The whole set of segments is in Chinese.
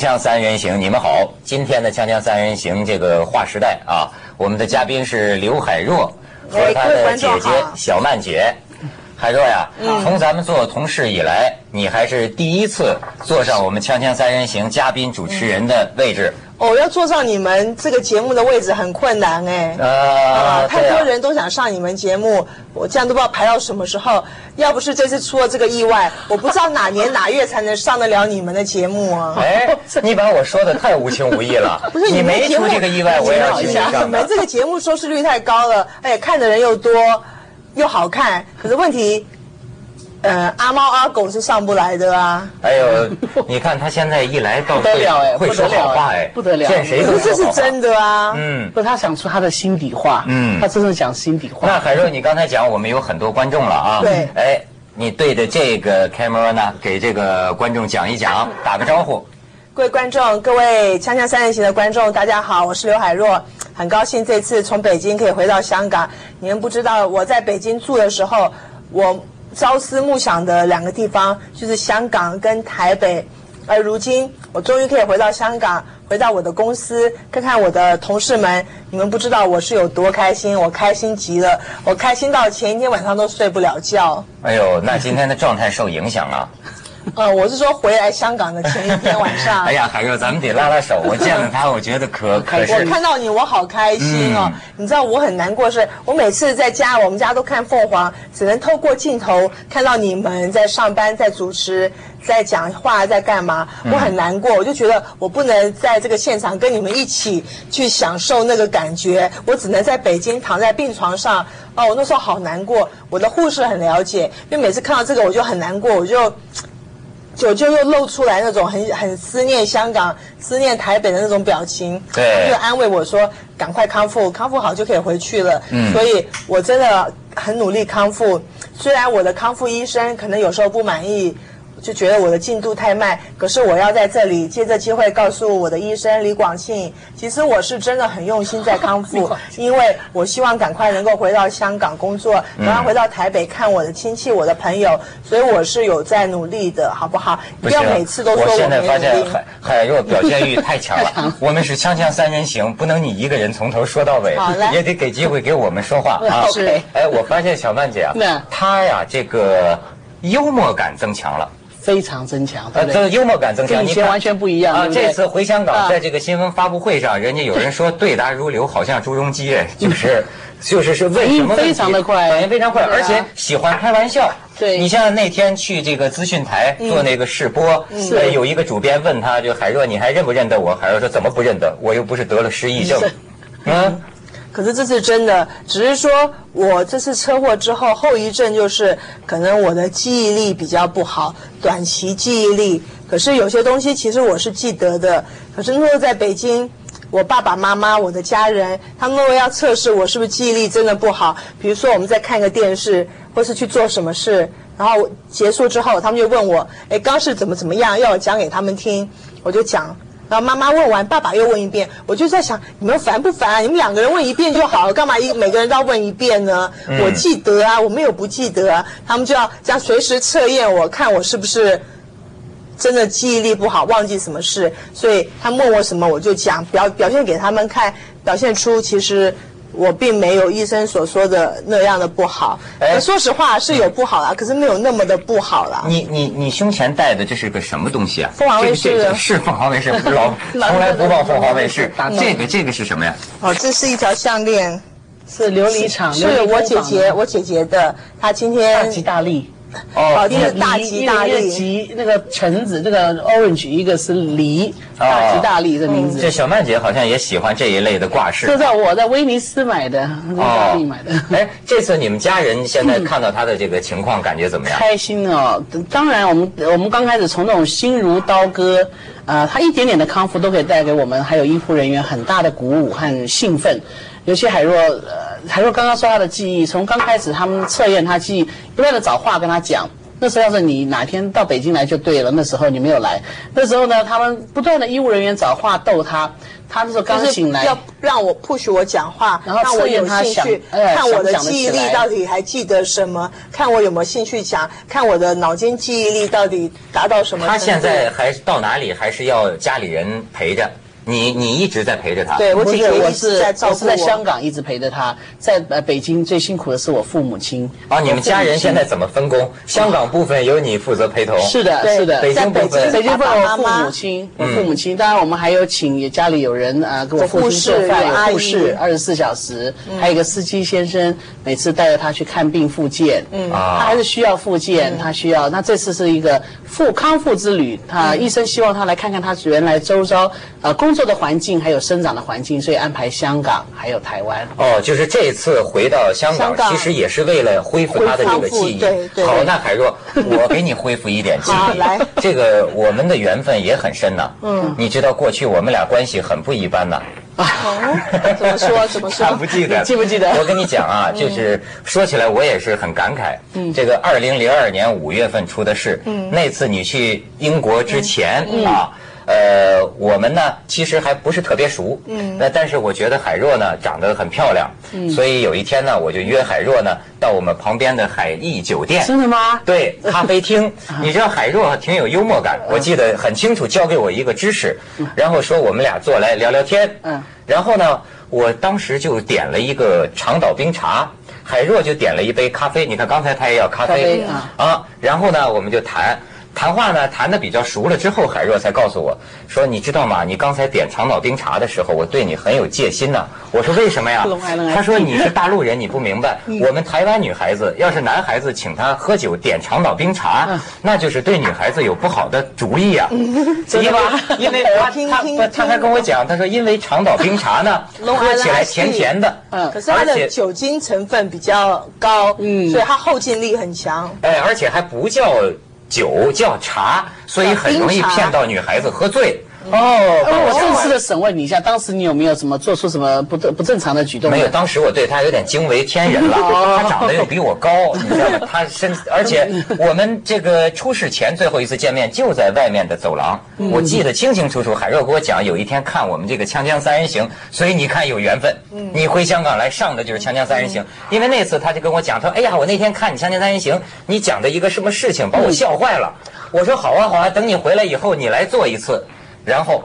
锵锵三人行，你们好。今天的锵锵三人行这个划时代啊，我们的嘉宾是刘海若和他的姐姐小曼姐。海若呀，从咱们做同事以来，你还是第一次坐上我们锵锵三人行嘉宾主持人的位置。哦，要坐上你们这个节目的位置很困难哎。啊，太多人都想上你们节目，我这样都不知道排到什么时候。要不是这次出了这个意外，我不知道哪年哪月才能上得了你们的节目啊。哎，你把我说的太无情无义了。不 是你没出这个意外，我也要去你上们这个节目收视率太高了，哎，看的人又多，又好看。可是问题。呃，阿猫阿狗是上不来的啊！哎呦，你看他现在一来到不得了哎，会说好话哎，不得了，见谁都这是真的啊！嗯，不，他想出他的心底话，嗯，他真的讲心底话。那海若，你刚才讲我们有很多观众了啊，对，哎，你对着这个 camera 呢，给这个观众讲一讲，打个招呼。各位观众，各位锵锵三人行的观众，大家好，我是刘海若，很高兴这次从北京可以回到香港。你们不知道我在北京住的时候，我。朝思暮想的两个地方就是香港跟台北，而如今我终于可以回到香港，回到我的公司，看看我的同事们。你们不知道我是有多开心，我开心极了，我开心到前一天晚上都睡不了觉。哎呦，那今天的状态受影响啊。呃，我是说回来香港的前一天晚上。哎呀，海哥，咱们得拉拉手。我见了他，我觉得可 可是。我看到你，我好开心哦。你知道我很难过，是我每次在家，我们家都看凤凰，只能透过镜头看到你们在上班、在主持、在讲话、在干嘛。我很难过，我就觉得我不能在这个现场跟你们一起去享受那个感觉，我只能在北京躺在病床上。哦，我那时候好难过。我的护士很了解，因为每次看到这个我就很难过，我就。就就又露出来那种很很思念香港、思念台北的那种表情，对，就安慰我说：“赶快康复，康复好就可以回去了。”嗯，所以我真的很努力康复，虽然我的康复医生可能有时候不满意。就觉得我的进度太慢，可是我要在这里借这机会告诉我的医生李广庆，其实我是真的很用心在康复，因为我希望赶快能够回到香港工作，然后回到台北看我的亲戚、我的朋友，所以我是有在努力的，好不好？不要每次都说我现在发现海海若表现欲太强了，我们是锵锵三人行，不能你一个人从头说到尾，也得给机会给我们说话啊。是，哎，我发现小曼姐啊，她呀这个幽默感增强了。非常增强，呃，这个幽默感增强，跟以前完全不一样啊！这次回香港，在这个新闻发布会上，人家有人说对答如流，好像朱镕基，就是就是是为什么非常的快，反应非常快，而且喜欢开玩笑。对你像那天去这个资讯台做那个试播，呃，有一个主编问他，就海若，你还认不认得我？海若说怎么不认得？我又不是得了失忆症，嗯。可是这是真的，只是说我这次车祸之后后遗症就是可能我的记忆力比较不好，短期记忆力。可是有些东西其实我是记得的。可是那时候在北京，我爸爸妈妈、我的家人，他们要测试我是不是记忆力真的不好。比如说我们在看一个电视，或是去做什么事，然后结束之后，他们就问我：“哎，刚是怎么怎么样？”要我讲给他们听，我就讲。然后妈妈问完，爸爸又问一遍，我就在想，你们烦不烦？你们两个人问一遍就好了，干嘛一每个人都要问一遍呢？我记得啊，我没有不记得啊。他们就要这样随时测验我，看我是不是真的记忆力不好，忘记什么事。所以他问我什么，我就讲表表现给他们看，表现出其实。我并没有医生所说的那样的不好，说实话是有不好啦，可是没有那么的不好啦。你你你胸前戴的这是个什么东西啊？凤凰卫视是凤凰卫视，老从来不报凤凰卫视。这个这个是什么呀？哦，这是一条项链，是琉璃厂，是我姐姐我姐姐的，她今天大吉大利。哦，一个大吉大利，吉那个橙子，这个 orange，一个是梨，大吉大利的名字。这小曼姐好像也喜欢这一类的挂饰。就在我在威尼斯买的，意大利买的。哎，这次你们家人 现在看到他的这个情况，感觉怎么样？开心哦！当然，我们我们刚开始从那种心如刀割，啊，他一点点的康复都可以带给我们还有医护人员很大的鼓舞和兴奋。尤其海若，呃，海若刚刚说他的记忆，从刚开始他们测验他记忆，不断的找话跟他讲，那时候要是你哪天到北京来就对了，那时候你没有来，那时候呢，他们不断的医务人员找话逗他，他那时候刚醒来，要让我 push 我讲话，然后让我测验他有兴趣想哎看我的记忆力到底还记得什么，看我有没有兴趣讲，看我的脑筋记忆力到底达到什么程度。他现在还到哪里还是要家里人陪着，你你一直在陪着他。对我姐姐我是在照顾我是在香港一直陪着他，在呃北京最辛苦的是我父母亲。啊，你们家人现在怎么分工？香港部分由你负责陪同。是的，是的，北京部分北京部分我父母亲，我父母亲，当然我们还有请家里有人啊，给我父亲有护士做饭，有护士，二十四小时，还有一个司机先生，每次带着他去看病复健，嗯，啊他还是需要复健，他需要。那这次是一个复康复之旅，他医生希望他来看看他原来周遭呃工作的环境，还有生长的环境，所以安排香港还有台湾。哦，就是这次回到香港，香港其实也是为了恢复他的这个记忆。对对好，那海若，我给你恢复一点记忆。好来这个我们的缘分也很深呐。嗯，你知道过去我们俩关系很不一般呐。哦，怎么说？怎么说他？不记得，记不记得我跟你讲啊，就是说起来我也是很感慨。嗯，这个二零零二年五月份出的事，嗯，那次你去英国之前啊。呃，我们呢其实还不是特别熟，嗯，那但是我觉得海若呢长得很漂亮，嗯，所以有一天呢，我就约海若呢到我们旁边的海逸酒店，真的吗？对，咖啡厅，你知道海若挺有幽默感，我记得很清楚，教给我一个知识，然后说我们俩坐来聊聊天，嗯，然后呢，我当时就点了一个长岛冰茶，海若就点了一杯咖啡，你看刚才他也要咖咖啡啊，然后呢，我们就谈。谈话呢谈的比较熟了之后，海若才告诉我说：“你知道吗？你刚才点长岛冰茶的时候，我对你很有戒心呢。”我说：“为什么呀龙爱龙？”爱他说：“你是大陆人，你不明白。我们台湾女孩子要是男孩子请她喝酒点长岛冰茶，那就是对女孩子有不好的主意呀。真的吗因为因为他他他还跟我讲，他说因为长岛冰茶呢，喝起来甜甜的，嗯可是它而且的酒精成分比较高，嗯，所以它后劲力很强。哎，而且还不叫酒，叫茶，所以很容易骗到女孩子喝醉。哦，那帮我正式的审问你一下，当时你有没有什么做出什么不正不正常的举动？没有，当时我对他有点惊为天人了。哦他长得又比我高，你知道吗？他身，而且我们这个出事前最后一次见面就在外面的走廊，嗯我记得清清楚楚。海若给我讲，有一天看我们这个《锵锵三人行》，所以你看有缘分。嗯你回香港来上的就是《锵锵三人行》，因为那次他就跟我讲，他说：“哎呀，我那天看你《锵锵三人行》，你讲的一个什么事情把我笑坏了。”我说：“好啊，好啊，等你回来以后你来做一次。”然后。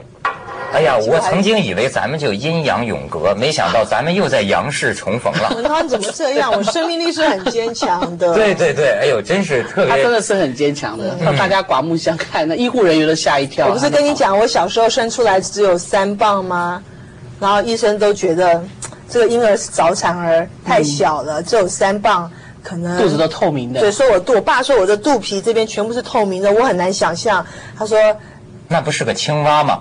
哎呀，我曾经以为咱们就阴阳永隔，没想到咱们又在阳世重逢了。文涛，你怎么这样？我生命力是很坚强的。对对对，哎呦，真是特他别真的是很坚强的，让大家刮目相看。那医护人员都吓一跳。我不是跟你讲，我小时候生出来只有三磅吗？然后医生都觉得这个婴儿是早产儿，太小了，只有三磅，可能肚子都透明的。对，说我肚，我爸说我的肚皮这边全部是透明的，我很难想象。他说那不是个青蛙吗？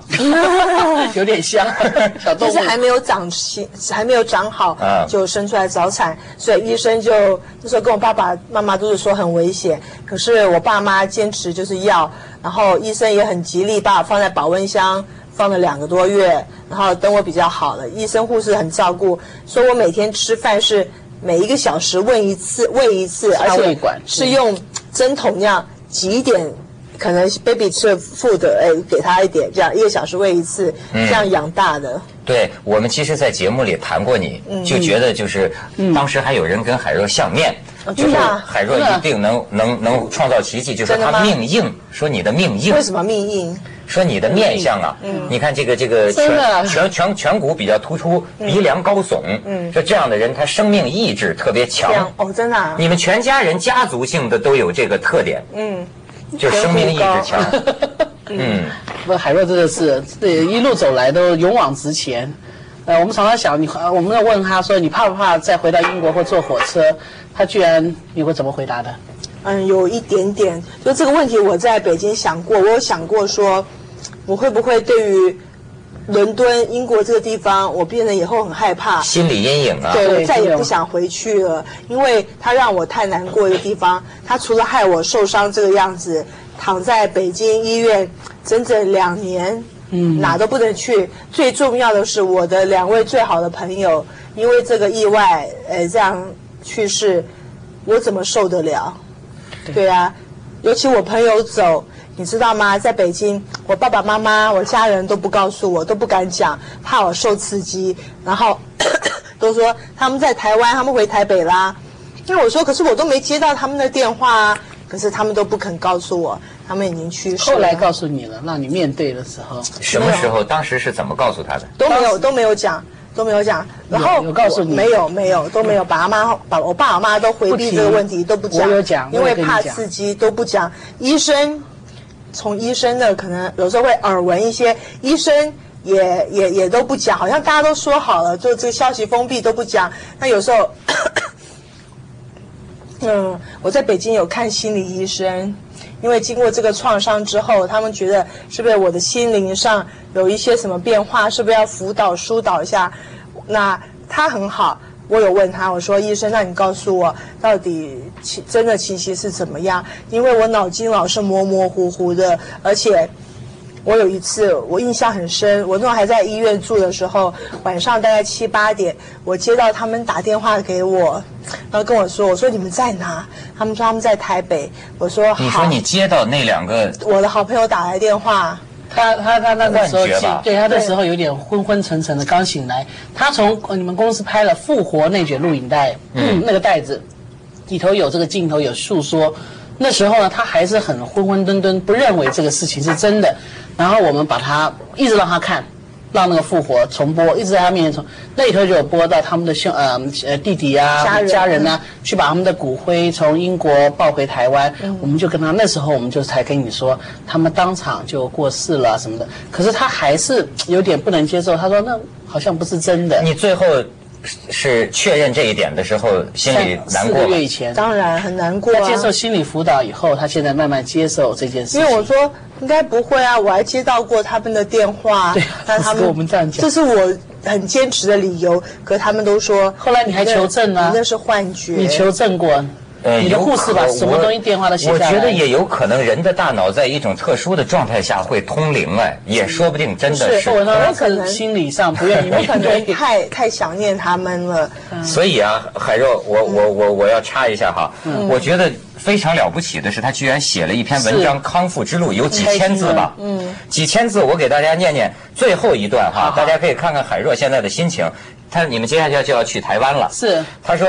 有点像 小动物就是。还没有长齐，还没有长好，嗯就生出来早产，所以医生就那时候跟我爸爸妈妈都是说很危险，可是我爸妈坚持就是要，然后医生也很极力把我放在保温箱。放了两个多月，然后等我比较好了，医生护士很照顾，说我每天吃饭是每一个小时喂一次，喂一次，而且是用针筒那样挤一点，可能 baby 吃的 food，哎，给他一点，这样一个小时喂一次，这样养大的。对我们其实，在节目里谈过你，嗯。就觉得就是当时还有人跟海若相面，就是海若一定能能能创造奇迹，就是他命硬，说你的命硬。为，什么命硬？说你的面相啊，你看这个这个颧颧颧颧骨比较突出，鼻梁高耸，说这样的人他生命意志特别强。哦，真的、啊。你们全家人家族性的都有这个特点，嗯，就生命意志强。嗯，不，海若真的是对一路走来都勇往直前。呃，我们常常想你，呃我们要问他说你怕不怕再回到英国或坐火车？他居然你会怎么回答的？嗯，有一点点。就这个问题，我在北京想过，我有想过说，我会不会对于伦敦、英国这个地方，我变得以后很害怕。心理阴影啊。对，我再也不想回去了，因为它让我太难过一个地方。它除了害我受伤这个样子，躺在北京医院整整两年，嗯，哪都不能去。最重要的是，我的两位最好的朋友因为这个意外，呃，这样去世，我怎么受得了？对啊，尤其我朋友走，你知道吗？在北京，我爸爸妈妈、我家人都不告诉我，都不敢讲，怕我受刺激。然后 都说他们在台湾，他们回台北啦。那我说，可是我都没接到他们的电话啊。可是他们都不肯告诉我，他们已经去世了。后来告诉你了，让你面对的时候，什么时候？当时是怎么告诉他的？都没有，都没有讲，都没有讲。然后有告诉你没有？没有，都没有。爸妈、把我爸、我妈都回避这个问题，都不讲。我有讲，因为怕刺激，都不讲。医生从医生的可能有时候会耳闻一些，医生也也也都不讲，好像大家都说好了，就这个消息封闭都不讲。那有时候。嗯，我在北京有看心理医生，因为经过这个创伤之后，他们觉得是不是我的心灵上有一些什么变化，是不是要辅导疏导一下？那他很好，我有问他，我说医生，那你告诉我到底其真的情形是怎么样？因为我脑筋老是模模糊糊的，而且。我有一次，我印象很深。我那时候还在医院住的时候，晚上大概七八点，我接到他们打电话给我，然后跟我说：“我说你们在哪？”他们说他们在台北。我说：“你说你接到那两个我的好朋友打来电话，他他他那个时候对他那时候有点昏昏沉沉的，刚醒来。他从你们公司拍了《复活内卷》录影带，嗯，那个袋子里头有这个镜头，有诉说。那时候呢，他还是很昏昏沌沌，不认为这个事情是真的。然后我们把他一直让他看，让那个复活重播，一直在他面前重。那里头就有播到他们的兄呃呃弟弟啊家人呢，去把他们的骨灰从英国抱回台湾。我们就跟他那时候我们就才跟你说，他们当场就过世了什么的。可是他还是有点不能接受，他说那好像不是真的。你最后。是确认这一点的时候，心里难过。四个月以前，当然很难过。他接受心理辅导以后，他现在慢慢接受这件事。因为我说应该不会啊，我还接到过他们的电话。对，但他们我们这样讲，这是我很坚持的理由。可他们都说，后来你还求证啊？那是幻觉。你求证过？呃，你的护士把什么东西电话都写下来。我觉得也有可能，人的大脑在一种特殊的状态下会通灵哎，也说不定，真的是。我可能心理上不愿意，我可能太太想念他们了。所以啊，海若，我我我我要插一下哈，我觉得非常了不起的是，他居然写了一篇文章《康复之路》，有几千字吧？嗯，几千字，我给大家念念最后一段哈，大家可以看看海若现在的心情。他你们接下来就要去台湾了，是他说。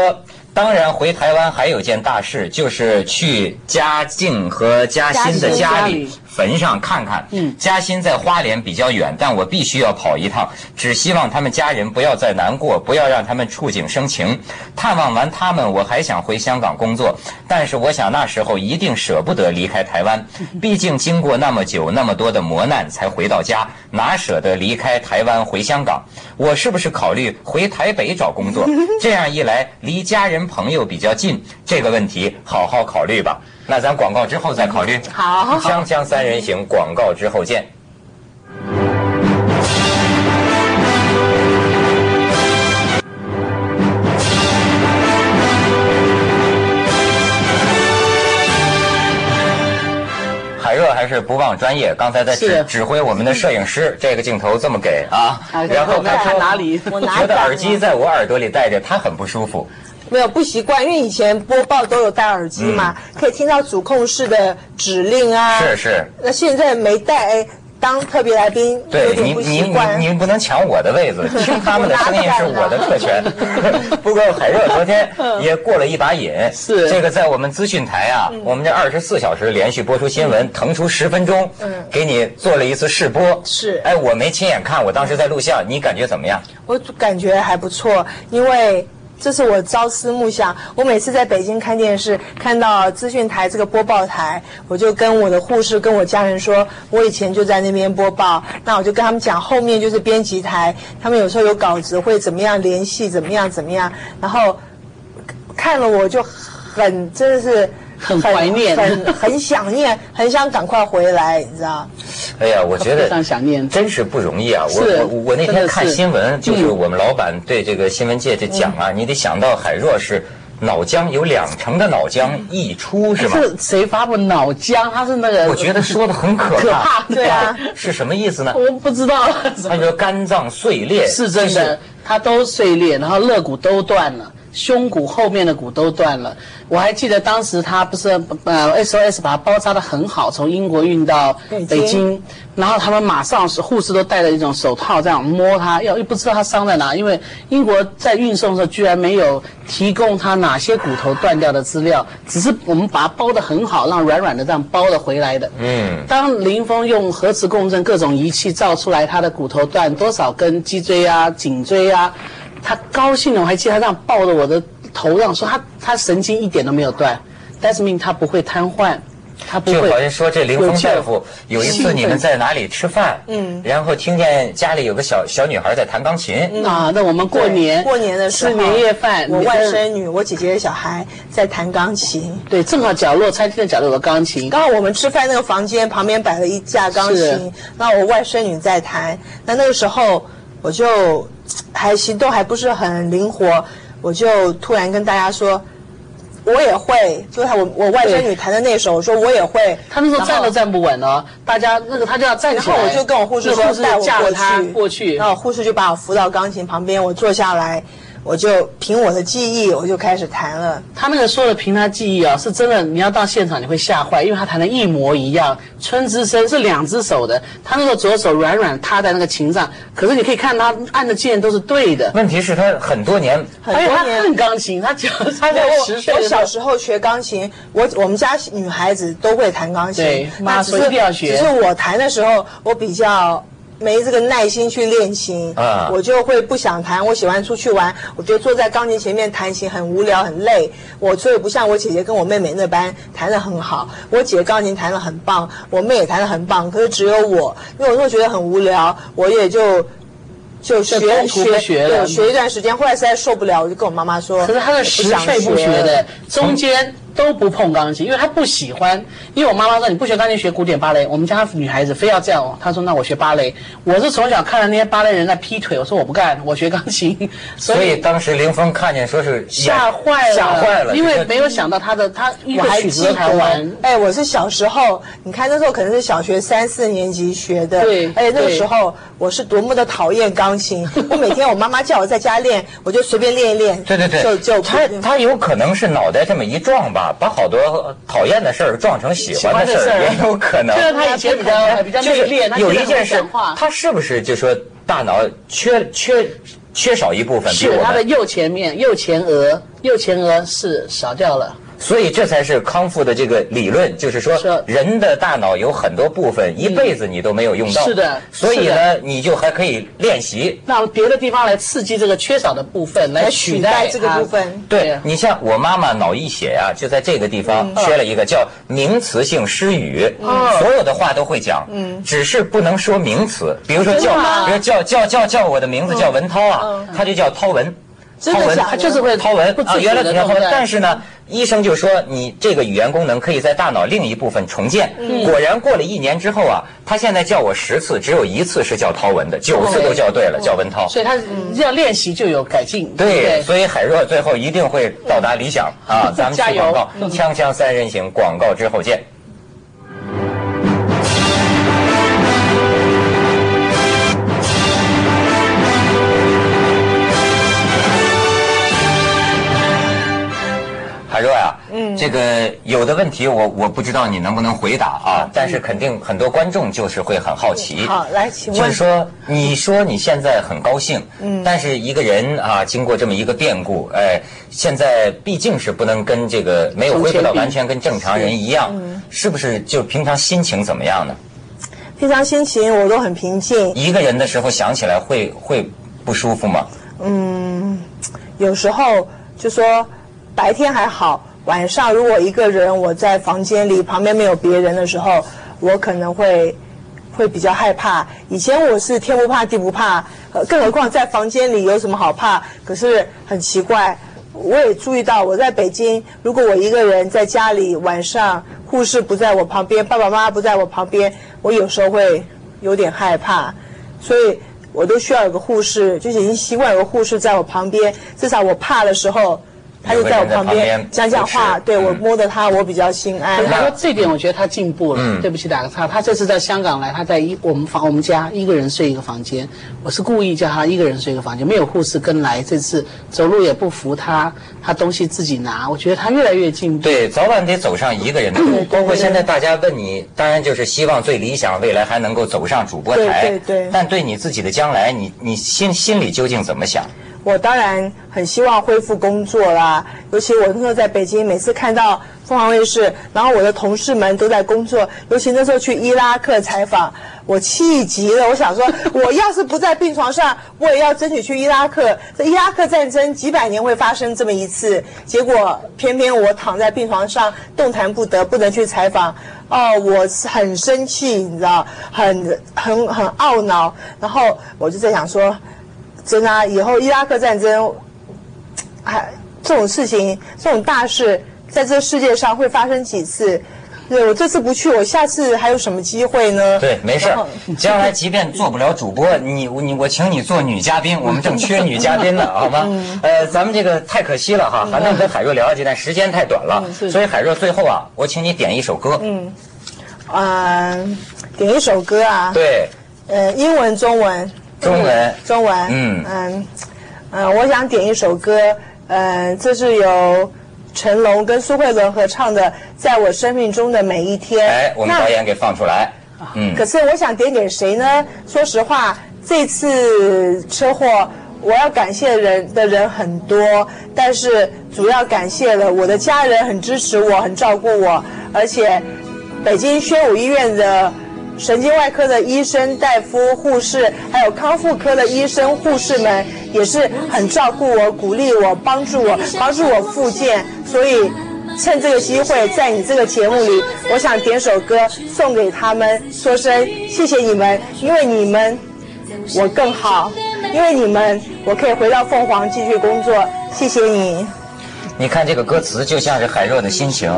当然，回台湾还有件大事，就是去嘉靖和嘉欣的家里。坟上看看，嗯，嘉欣在花莲比较远，但我必须要跑一趟。只希望他们家人不要再难过，不要让他们触景生情。探望完他们，我还想回香港工作，但是我想那时候一定舍不得离开台湾。毕竟经过那么久那么多的磨难才回到家，哪舍得离开台湾回香港？我是不是考虑回台北找工作？这样一来，离家人朋友比较近。这个问题好好考虑吧。那咱广告之后再考虑。好，锵锵三人行，广告之后见。海热还是不忘专业，刚才在指指挥我们的摄影师，这个镜头这么给啊，然后他说哪里？我觉得 耳机在我耳朵里戴着，他很不舒服。没有不习惯，因为以前播报都有戴耳机嘛，可以听到主控室的指令啊。是是。那现在没戴，哎，当特别来宾有点不习惯。你你不能抢我的位子，听他们的声音是我的特权。不过海热昨天也过了一把瘾，是这个在我们资讯台啊，我们这二十四小时连续播出新闻，腾出十分钟，嗯，给你做了一次试播。是。哎，我没亲眼看，我当时在录像，你感觉怎么样？我感觉还不错，因为。这是我朝思暮想。我每次在北京看电视，看到资讯台这个播报台，我就跟我的护士、跟我家人说，我以前就在那边播报。那我就跟他们讲，后面就是编辑台，他们有时候有稿子会怎么样联系，怎么样怎么样。然后看了我就很真的是。很怀念，很很想念，很想赶快回来，你知道？哎呀，我觉得非常想念，真是不容易啊！我我我那天看新闻，就是我们老板对这个新闻界就讲啊，你得想到海若是脑浆有两成的脑浆溢出，是吗？是谁发布脑浆？他是那个？我觉得说的很可怕，对啊，是什么意思呢？我不知道。他说肝脏碎裂是真的，他都碎裂，然后肋骨都断了。胸骨后面的骨都断了。我还记得当时他不是呃 SOS 把他包扎的很好，从英国运到北京，然后他们马上是护士都戴着一种手套这样摸他，要又不知道他伤在哪，因为英国在运送的时候居然没有提供他哪些骨头断掉的资料，只是我们把它包的很好，让软软的这样包了回来的。嗯，当林峰用核磁共振各种仪器照出来他的骨头断多少根脊椎啊、颈椎啊。他高兴了，我还记得他这样抱着我的头上说：“他他神经一点都没有断，That means 他不会瘫痪，他不会。”就好像说这林峰大夫有一次你们在哪里吃饭，嗯，然后听见家里有个小小女孩在弹钢琴。啊，那我们过年过年的吃年夜饭，我外甥女，我姐姐的小孩在弹钢琴，对，正好角落餐厅的角落有个钢琴，刚好我们吃饭那个房间旁边摆了一架钢琴，那我外甥女在弹，那那个时候我就。还行，动还不是很灵活，我就突然跟大家说，我也会，就是我我外甥女弹的那首，我说我也会。她那时候站都站不稳了，大家那个她就要站起来。然后我就跟我护士说带我过去，过去。然后护士就把我扶到钢琴旁边，我坐下来。我就凭我的记忆，我就开始弹了。他那个说的凭他记忆啊，是真的。你要到现场你会吓坏，因为他弹的一模一样。春之声是两只手的，他那个左手软软塌在那个琴上，可是你可以看他按的键都是对的。问题是，他很多年，很多年弹钢琴，他讲他在十岁。我小时候学钢琴，我我们家女孩子都会弹钢琴，对，妈说一定要学。只是我弹的时候，我比较。没这个耐心去练琴，啊，我就会不想弹。我喜欢出去玩，我觉得坐在钢琴前面弹琴很无聊很累。我所以不像我姐姐跟我妹妹那般弹得很好。我姐钢琴弹得很棒，我妹也弹得很棒。可是只有我，因为我那时候觉得很无聊，我也就就学学学学一段时间。后来实在受不了，我就跟我妈妈说。可是她的十岁不学的中间。都不碰钢琴，因为他不喜欢。因为我妈妈说你不学钢琴学古典芭蕾，我们家女孩子非要这样哦。她说那我学芭蕾。我是从小看着那些芭蕾人在劈腿，我说我不干，我学钢琴。所以当时林峰看见说是吓坏了，吓坏了，因为没有想到他的他一个曲子弹完。哎，我是小时候，你看那时候可能是小学三四年级学的。对，而且那个时候我是多么的讨厌钢琴，我每天我妈妈叫我在家练，我就随便练一练。对对对，就就他他有可能是脑袋这么一撞吧。把好多讨厌的事儿撞成喜欢的事儿也有可能。就是他以前比较比较内敛，有一件事，他是不是就说大脑缺缺缺少一部分？是他的右前面右前额，右前额是少掉了。所以这才是康复的这个理论，就是说，人的大脑有很多部分一辈子你都没有用到，是的。所以呢，你就还可以练习，让别的地方来刺激这个缺少的部分，来取代这个部分。对你像我妈妈脑溢血呀，就在这个地方缺了一个叫名词性失语，所有的话都会讲，只是不能说名词，比如说叫，比如叫叫叫叫我的名字叫文涛啊，他就叫涛文。涛文，他就是会涛文啊，原来叫涛文，但是呢，医生就说你这个语言功能可以在大脑另一部分重建。果然过了一年之后啊，他现在叫我十次，只有一次是叫涛文的，九次都叫对了，叫文涛。所以他要练习就有改进。对，所以海若最后一定会到达理想啊！咱们去广告，锵锵三人行，广告之后见。这个有的问题我我不知道你能不能回答啊，但是肯定很多观众就是会很好奇。好，来，请问，就是说，你说你现在很高兴，嗯，但是一个人啊，经过这么一个变故，哎，现在毕竟是不能跟这个没有恢复到完全跟正常人一样，是不是？就平常心情怎么样呢？平常心情我都很平静。一个人的时候想起来会会不舒服吗？嗯，有时候就说。白天还好，晚上如果一个人我在房间里，旁边没有别人的时候，我可能会会比较害怕。以前我是天不怕地不怕，更何况在房间里有什么好怕？可是很奇怪，我也注意到我在北京，如果我一个人在家里，晚上护士不在我旁边，爸爸妈妈不在我旁边，我有时候会有点害怕，所以我都需要有个护士，就是已经习惯有个护士在我旁边，至少我怕的时候。他就在我旁边讲讲话，对我摸着他，我比较心安。他说这点我觉得他进步了。对不起，打个岔，他这次在香港来，他在一我们房我们家一个人睡一个房间，我是故意叫他一个人睡一个房间，没有护士跟来。这次走路也不扶他，他东西自己拿，我觉得他越来越进步。对，早晚得走上一个人的路。包括现在大家问你，当然就是希望最理想未来还能够走上主播台。对对。但对你自己的将来，你你心心里究竟怎么想？我当然很希望恢复工作啦，尤其我那时候在北京，每次看到凤凰卫视，然后我的同事们都在工作，尤其那时候去伊拉克采访，我气极了。我想说，我要是不在病床上，我也要争取去伊拉克。这伊拉克战争几百年会发生这么一次，结果偏偏我躺在病床上动弹不得，不能去采访。哦，我很生气，你知道，很很很懊恼。然后我就在想说。真的，以后伊拉克战争，还这种事情，这种大事，在这世界上会发生几次？对我这次不去，我下次还有什么机会呢？对，没事儿。将来即便做不了主播，你你我请你做女嘉宾，我们正缺女嘉宾呢，好吗？呃，咱们这个太可惜了哈，还能跟海若聊几段，时间太短了。所以海若最后啊，我请你点一首歌。嗯，啊，点一首歌啊。对。呃，英文、中文。中文，中文，嗯嗯嗯，我想点一首歌，嗯，这是由成龙跟苏慧伦合唱的《在我生命中的每一天》。哎，我们导演给放出来。嗯，可是我想点给谁呢？说实话，这次车祸，我要感谢人的人很多，但是主要感谢了我的家人，很支持我，很照顾我，而且北京宣武医院的。神经外科的医生、大夫、护士，还有康复科的医生、护士们，也是很照顾我、鼓励我、帮助我、帮助我复健。所以，趁这个机会，在你这个节目里，我想点首歌送给他们，说声谢谢你们，因为你们，我更好；因为你们，我可以回到凤凰继续工作。谢谢你。你看这个歌词，就像是海若的心情。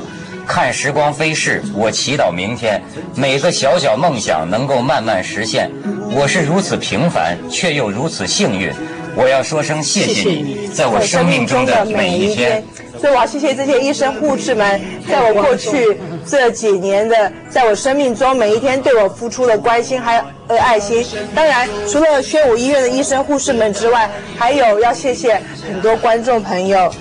看时光飞逝，我祈祷明天每个小小梦想能够慢慢实现。我是如此平凡，却又如此幸运。我要说声谢谢你，在我生命中的每一天。所以我要谢谢这些医生护士们，在我过去这几年的，在我生命中每一天对我付出的关心还有爱心。当然，除了宣武医院的医生护士们之外，还有要谢谢很多观众朋友。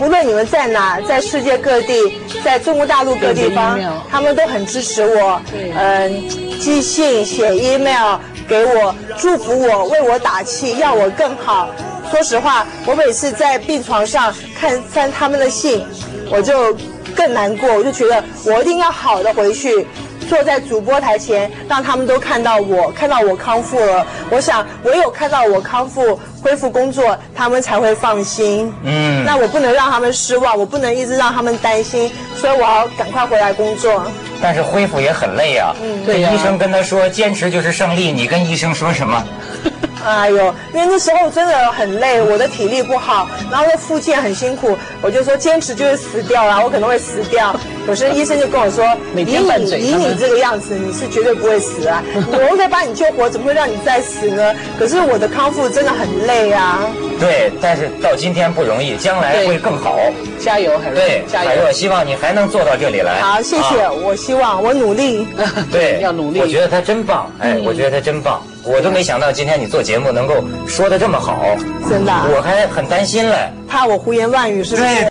不论你们在哪，在世界各地，在中国大陆各地方，他们都很支持我。嗯，寄信、写 email 给我，祝福我，为我打气，要我更好。说实话，我每次在病床上看翻他们的信，我就更难过。我就觉得我一定要好的回去。坐在主播台前，让他们都看到我，看到我康复了。我想，唯有看到我康复、恢复工作，他们才会放心。嗯，那我不能让他们失望，我不能一直让他们担心，所以我要赶快回来工作。但是恢复也很累啊。嗯，对医生跟他说，坚持就是胜利。你跟医生说什么？哎呦，因为那时候真的很累，我的体力不好，然后那复健很辛苦，我就说坚持就是死掉了，我可能会死掉。可是医生就跟我说，以你以你这个样子，你是绝对不会死啊！我可以把你救活，怎么会让你再死呢？可是我的康复真的很累啊。对，但是到今天不容易，将来会更好。加油，海若！对，海若，希望你还能做到这里来。好，谢谢，我希望我努力。对，要努力。我觉得他真棒，哎，我觉得他真棒。我都没想到今天你做节目能够说的这么好，真的，我还很担心嘞，怕我胡言乱语是不是？对